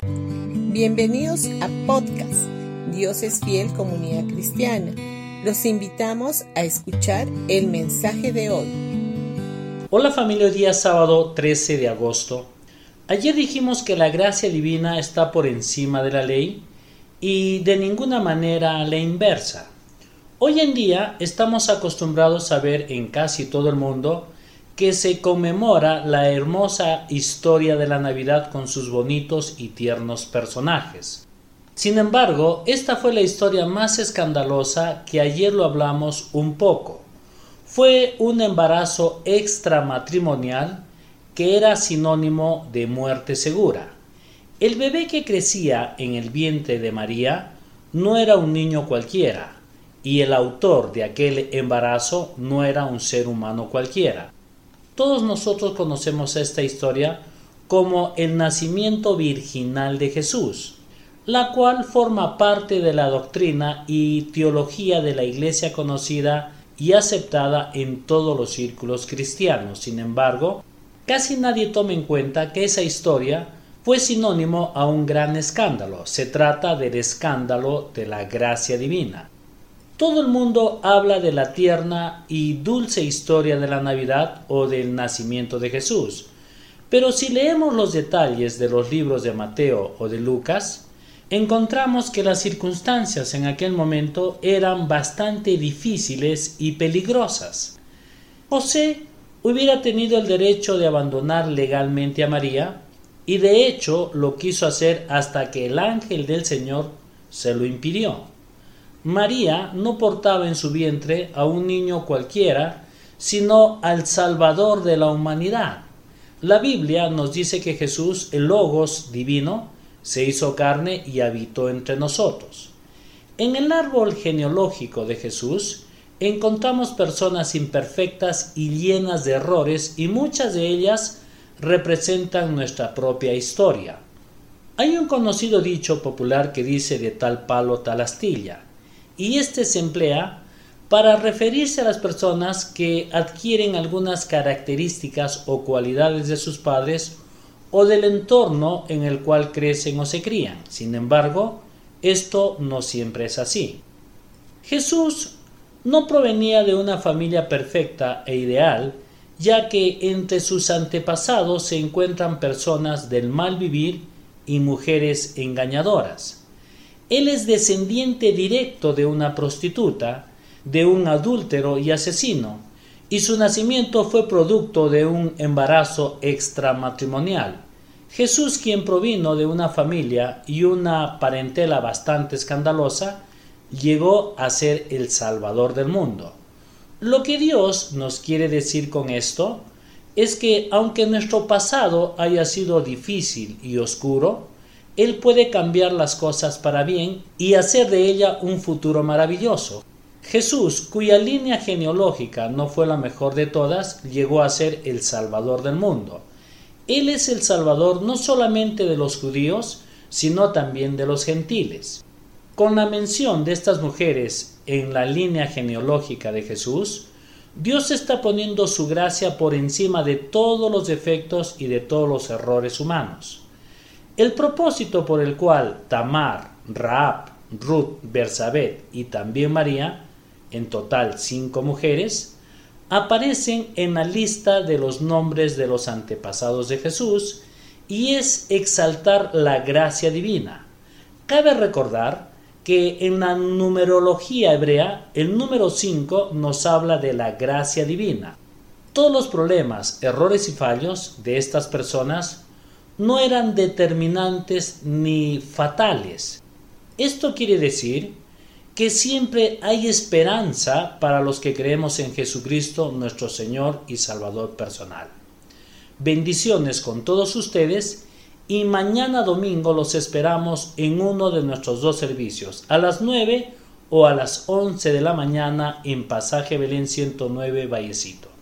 Bienvenidos a podcast Dios es fiel comunidad cristiana. Los invitamos a escuchar el mensaje de hoy. Hola familia, día sábado 13 de agosto. Ayer dijimos que la gracia divina está por encima de la ley y de ninguna manera la inversa. Hoy en día estamos acostumbrados a ver en casi todo el mundo que se conmemora la hermosa historia de la Navidad con sus bonitos y tiernos personajes. Sin embargo, esta fue la historia más escandalosa que ayer lo hablamos un poco. Fue un embarazo extramatrimonial que era sinónimo de muerte segura. El bebé que crecía en el vientre de María no era un niño cualquiera, y el autor de aquel embarazo no era un ser humano cualquiera. Todos nosotros conocemos esta historia como el nacimiento virginal de Jesús, la cual forma parte de la doctrina y teología de la Iglesia conocida y aceptada en todos los círculos cristianos. Sin embargo, casi nadie toma en cuenta que esa historia fue sinónimo a un gran escándalo. Se trata del escándalo de la gracia divina. Todo el mundo habla de la tierna y dulce historia de la Navidad o del nacimiento de Jesús. Pero si leemos los detalles de los libros de Mateo o de Lucas, encontramos que las circunstancias en aquel momento eran bastante difíciles y peligrosas. José hubiera tenido el derecho de abandonar legalmente a María, y de hecho lo quiso hacer hasta que el ángel del Señor se lo impidió. María no portaba en su vientre a un niño cualquiera, sino al Salvador de la humanidad. La Biblia nos dice que Jesús, el Logos divino, se hizo carne y habitó entre nosotros. En el árbol genealógico de Jesús encontramos personas imperfectas y llenas de errores y muchas de ellas representan nuestra propia historia. Hay un conocido dicho popular que dice de tal palo tal astilla y este se emplea para referirse a las personas que adquieren algunas características o cualidades de sus padres o del entorno en el cual crecen o se crían. Sin embargo, esto no siempre es así. Jesús no provenía de una familia perfecta e ideal, ya que entre sus antepasados se encuentran personas del mal vivir y mujeres engañadoras. Él es descendiente directo de una prostituta, de un adúltero y asesino, y su nacimiento fue producto de un embarazo extramatrimonial. Jesús, quien provino de una familia y una parentela bastante escandalosa, llegó a ser el Salvador del mundo. Lo que Dios nos quiere decir con esto es que aunque nuestro pasado haya sido difícil y oscuro, él puede cambiar las cosas para bien y hacer de ella un futuro maravilloso. Jesús, cuya línea genealógica no fue la mejor de todas, llegó a ser el Salvador del mundo. Él es el Salvador no solamente de los judíos, sino también de los gentiles. Con la mención de estas mujeres en la línea genealógica de Jesús, Dios está poniendo su gracia por encima de todos los defectos y de todos los errores humanos. El propósito por el cual Tamar, Raab, Ruth, Bersabet y también María, en total cinco mujeres, aparecen en la lista de los nombres de los antepasados de Jesús y es exaltar la gracia divina. Cabe recordar que en la numerología hebrea el número 5 nos habla de la gracia divina. Todos los problemas, errores y fallos de estas personas no eran determinantes ni fatales. Esto quiere decir que siempre hay esperanza para los que creemos en Jesucristo nuestro Señor y Salvador personal. Bendiciones con todos ustedes y mañana domingo los esperamos en uno de nuestros dos servicios, a las 9 o a las 11 de la mañana en Pasaje Belén 109 Vallecito.